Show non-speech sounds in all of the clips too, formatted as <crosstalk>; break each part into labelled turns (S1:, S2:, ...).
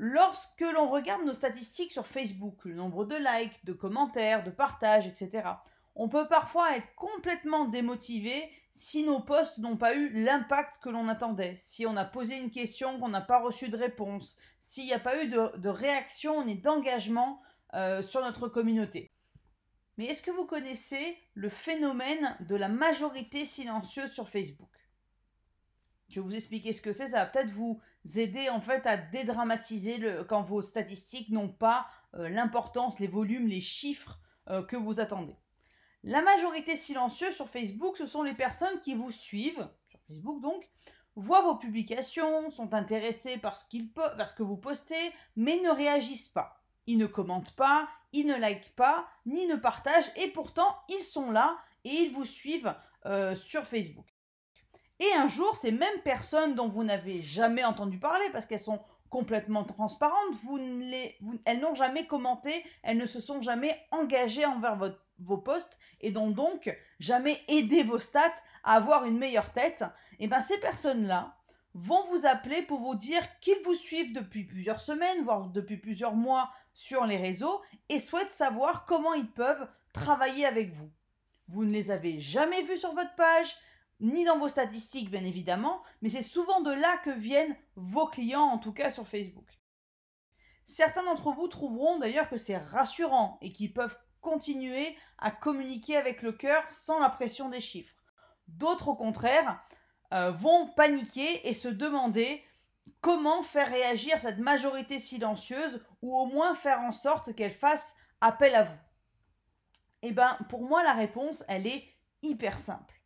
S1: Lorsque l'on regarde nos statistiques sur Facebook, le nombre de likes, de commentaires, de partages, etc., on peut parfois être complètement démotivé si nos posts n'ont pas eu l'impact que l'on attendait, si on a posé une question qu'on n'a pas reçu de réponse, s'il n'y a pas eu de, réaction ni d'engagement euh, sur notre communauté. Mais est-ce que vous connaissez le phénomène de la majorité silencieuse sur Facebook? Je vais vous expliquer ce que c'est. Ça va peut-être vous aider en fait à dédramatiser quand vos statistiques n'ont pas euh, l'importance, les volumes, les chiffres euh, que vous attendez. La majorité silencieuse sur Facebook, ce sont les personnes qui vous suivent, sur Facebook donc, voient vos publications, sont intéressés par ce, qu'ils par ce que vous postez, mais ne réagissent pas. Ils ne commentent pas, ils ne likent pas, ni ne partagent, et pourtant ils sont là et ils vous suivent euh, sur Facebook. Et un jour, ces mêmes personnes dont vous n'avez jamais entendu parler, parce qu'elles sont complètement transparentes, elles n'ont jamais commenté, elles ne se sont jamais engagées envers vos posts et n'ont donc jamais aidé vos stats à avoir une meilleure tête, et bien ces personnes-là vont vous appeler pour vous dire qu'ils vous suivent depuis plusieurs semaines, voire depuis plusieurs mois sur les réseaux, et souhaitent savoir comment ils peuvent travailler avec vous. Vous ne les avez jamais vus sur votre page, ni dans vos statistiques bien évidemment, mais c'est souvent de là que viennent vos clients, en tout cas sur Facebook. Certains d'entre vous trouveront d'ailleurs que c'est rassurant et qu'ils peuvent continuer à communiquer avec le cœur sans la pression des chiffres. D'autres au contraire euh, vont paniquer et se demander comment faire réagir cette majorité silencieuse ou au moins faire en sorte qu'elle fasse appel à vous. Eh bien, pour moi, la réponse, elle est hyper simple.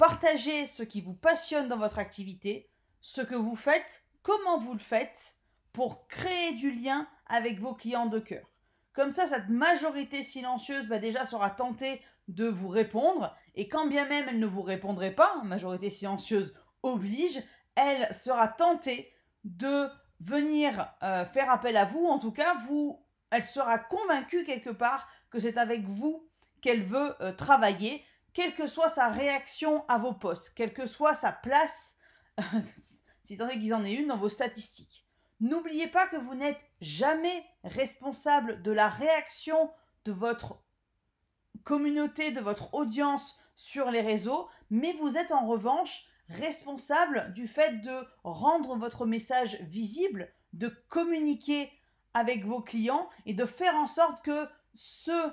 S1: Partagez ce qui vous passionne dans votre activité, ce que vous faites, comment vous le faites, pour créer du lien avec vos clients de cœur. Comme ça, cette majorité silencieuse bah, déjà sera tentée de vous répondre, et quand bien même elle ne vous répondrait pas, majorité silencieuse oblige, elle sera tentée de venir euh, faire appel à vous, en tout cas, vous, elle sera convaincue quelque part que c'est avec vous qu'elle veut euh, travailler, quelle que soit sa réaction à vos posts, quelle que soit sa place, <laughs> si tant est qu'ils en aient une dans vos statistiques. N'oubliez pas que vous n'êtes jamais responsable de la réaction de votre communauté, de votre audience sur les réseaux, mais vous êtes en revanche responsable du fait de rendre votre message visible, de communiquer avec vos clients et de faire en sorte que ce